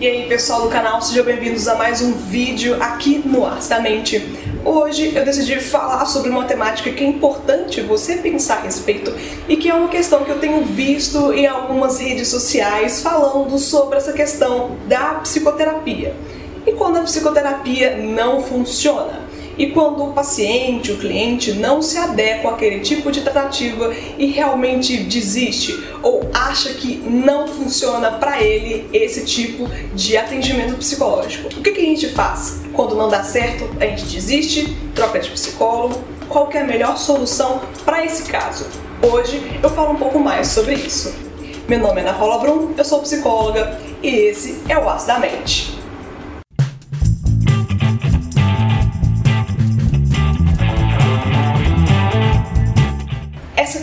E aí pessoal do canal, sejam bem-vindos a mais um vídeo aqui no Arte Hoje eu decidi falar sobre uma temática que é importante você pensar a respeito e que é uma questão que eu tenho visto em algumas redes sociais falando sobre essa questão da psicoterapia. E quando a psicoterapia não funciona? E quando o paciente, o cliente, não se adequa àquele tipo de tratativa e realmente desiste ou acha que não funciona para ele esse tipo de atendimento psicológico. O que, que a gente faz? Quando não dá certo, a gente desiste, troca de psicólogo. Qual que é a melhor solução para esse caso? Hoje eu falo um pouco mais sobre isso. Meu nome é Ana Paula Brum, eu sou psicóloga e esse é o As da Mente.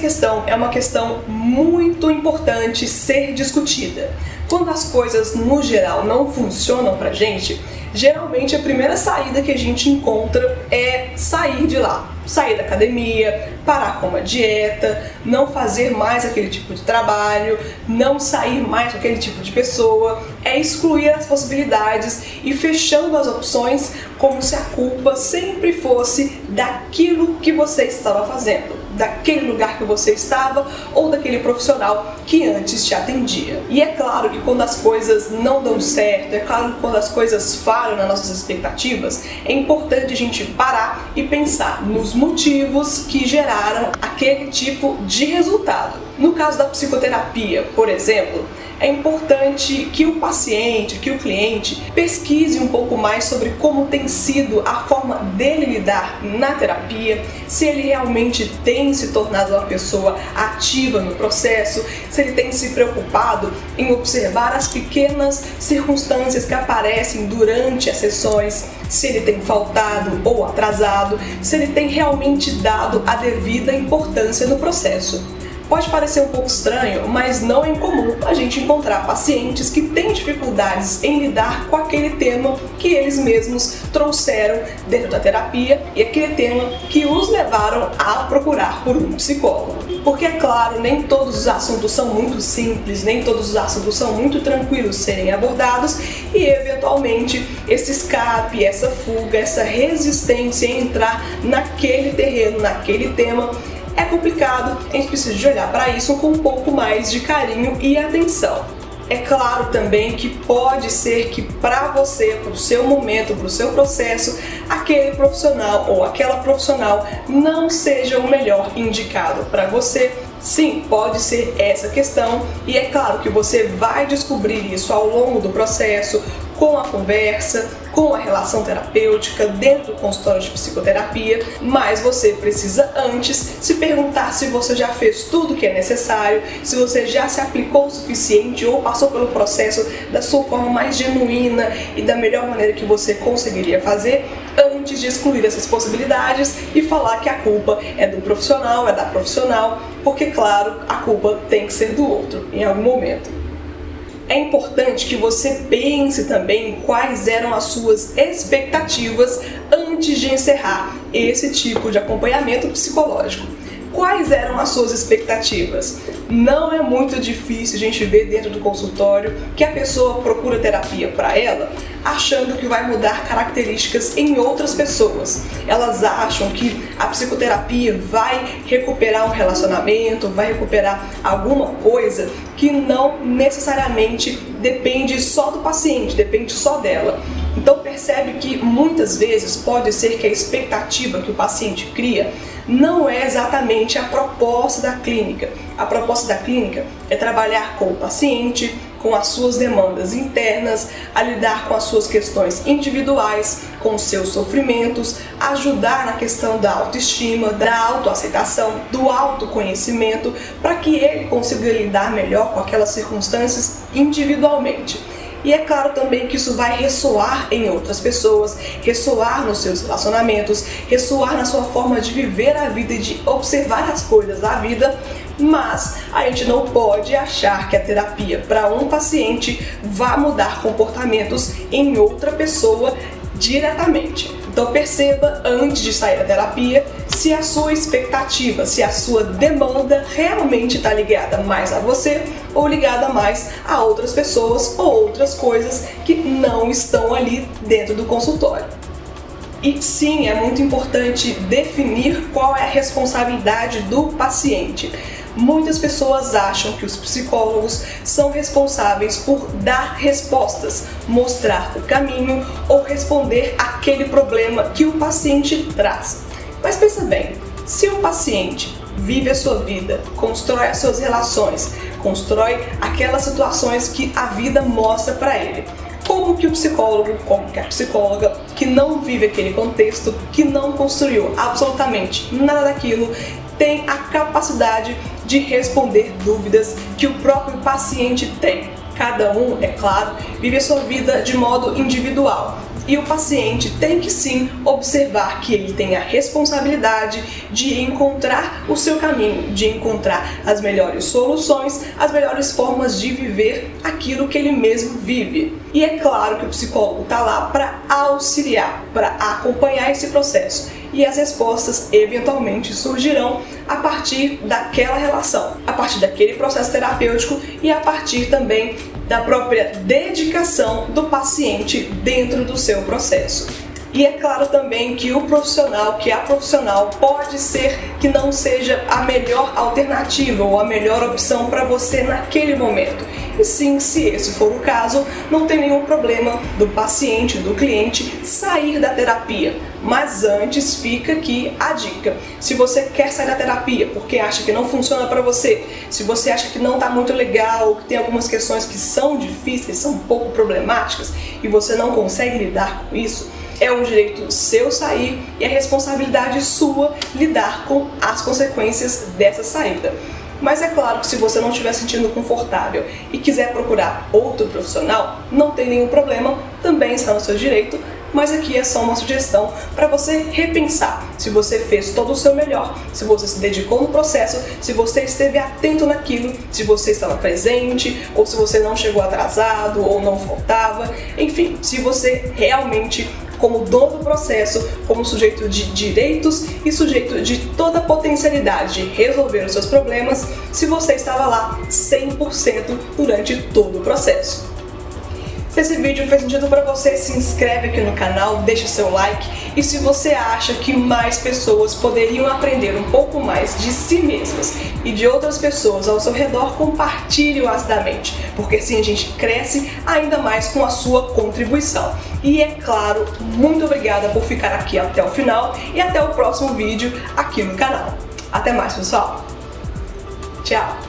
Questão é uma questão muito importante ser discutida. Quando as coisas no geral não funcionam pra gente, geralmente a primeira saída que a gente encontra é sair de lá, sair da academia, parar com uma dieta, não fazer mais aquele tipo de trabalho, não sair mais com aquele tipo de pessoa, é excluir as possibilidades e fechando as opções como se a culpa sempre fosse daquilo que você estava fazendo daquele lugar que você estava ou daquele profissional que antes te atendia. E é claro que quando as coisas não dão certo, é claro que quando as coisas falham nas nossas expectativas, é importante a gente parar e pensar nos motivos que geraram aquele tipo de resultado. No caso da psicoterapia, por exemplo, é importante que o paciente, que o cliente pesquise um pouco mais sobre como tem sido a forma dele lidar na terapia, se ele realmente tem se tornado uma pessoa ativa no processo, se ele tem se preocupado em observar as pequenas circunstâncias que aparecem durante as sessões, se ele tem faltado ou atrasado, se ele tem realmente dado a devida importância no processo. Pode parecer um pouco estranho, mas não é incomum a gente encontrar pacientes que têm dificuldades em lidar com aquele tema que eles mesmos trouxeram dentro da terapia e aquele tema que os levaram a procurar por um psicólogo. Porque, é claro, nem todos os assuntos são muito simples, nem todos os assuntos são muito tranquilos serem abordados e, eventualmente, esse escape, essa fuga, essa resistência em entrar naquele terreno, naquele tema é complicado, a gente precisa de olhar para isso com um pouco mais de carinho e atenção. É claro também que pode ser que para você, para o seu momento, para o seu processo, aquele profissional ou aquela profissional não seja o melhor indicado para você. Sim, pode ser essa questão, e é claro que você vai descobrir isso ao longo do processo, com a conversa, com a relação terapêutica dentro do consultório de psicoterapia, mas você precisa antes se perguntar se você já fez tudo que é necessário, se você já se aplicou o suficiente ou passou pelo processo da sua forma mais genuína e da melhor maneira que você conseguiria fazer antes de excluir essas possibilidades e falar que a culpa é do profissional, é da profissional, porque claro, a culpa tem que ser do outro em algum momento é importante que você pense também quais eram as suas expectativas antes de encerrar esse tipo de acompanhamento psicológico. Quais eram as suas expectativas? Não é muito difícil a gente ver dentro do consultório que a pessoa procura terapia para ela achando que vai mudar características em outras pessoas. Elas acham que a psicoterapia vai recuperar um relacionamento, vai recuperar alguma coisa que não necessariamente depende só do paciente, depende só dela. Então percebe que muitas vezes pode ser que a expectativa que o paciente cria não é exatamente a proposta da clínica. A proposta da clínica é trabalhar com o paciente, com as suas demandas internas, a lidar com as suas questões individuais, com os seus sofrimentos, ajudar na questão da autoestima, da autoaceitação, do autoconhecimento, para que ele consiga lidar melhor com aquelas circunstâncias individualmente. E é claro também que isso vai ressoar em outras pessoas, ressoar nos seus relacionamentos, ressoar na sua forma de viver a vida e de observar as coisas da vida. Mas a gente não pode achar que a terapia para um paciente vá mudar comportamentos em outra pessoa diretamente. Então perceba antes de sair da terapia se a sua expectativa, se a sua demanda realmente está ligada mais a você ou ligada mais a outras pessoas ou outras coisas que não estão ali dentro do consultório. E sim, é muito importante definir qual é a responsabilidade do paciente. Muitas pessoas acham que os psicólogos são responsáveis por dar respostas, mostrar o caminho ou responder aquele problema que o paciente traz. Mas pensa bem, se o paciente vive a sua vida, constrói as suas relações, constrói aquelas situações que a vida mostra para ele, como que o psicólogo, como que a psicóloga que não vive aquele contexto, que não construiu absolutamente nada daquilo, tem a capacidade de responder dúvidas que o próprio paciente tem. Cada um, é claro, vive a sua vida de modo individual. E o paciente tem que sim observar que ele tem a responsabilidade de encontrar o seu caminho, de encontrar as melhores soluções, as melhores formas de viver aquilo que ele mesmo vive. E é claro que o psicólogo está lá para auxiliar, para acompanhar esse processo e as respostas eventualmente surgirão a partir daquela relação, a partir daquele processo terapêutico e a partir também da própria dedicação do paciente dentro do seu processo. E é claro também que o profissional, que a profissional, pode ser que não seja a melhor alternativa ou a melhor opção para você naquele momento. E sim, se esse for o caso, não tem nenhum problema do paciente, do cliente sair da terapia. Mas antes fica aqui a dica. Se você quer sair da terapia porque acha que não funciona para você, se você acha que não está muito legal, que tem algumas questões que são difíceis, são um pouco problemáticas e você não consegue lidar com isso, é um direito seu sair e é responsabilidade sua lidar com as consequências dessa saída. Mas é claro que se você não estiver sentindo confortável e quiser procurar outro profissional, não tem nenhum problema, também está no seu direito, mas aqui é só uma sugestão para você repensar se você fez todo o seu melhor, se você se dedicou no processo, se você esteve atento naquilo, se você estava presente ou se você não chegou atrasado ou não faltava, enfim, se você realmente como dono do processo, como sujeito de direitos e sujeito de toda a potencialidade de resolver os seus problemas, se você estava lá 100% durante todo o processo. Se esse vídeo fez sentido para você, se inscreve aqui no canal, deixa seu like e se você acha que mais pessoas poderiam aprender um pouco mais de si mesmas e de outras pessoas ao seu redor, compartilhe-o acidamente, porque assim a gente cresce ainda mais com a sua contribuição. E é claro, muito obrigada por ficar aqui até o final e até o próximo vídeo aqui no canal. Até mais, pessoal. Tchau!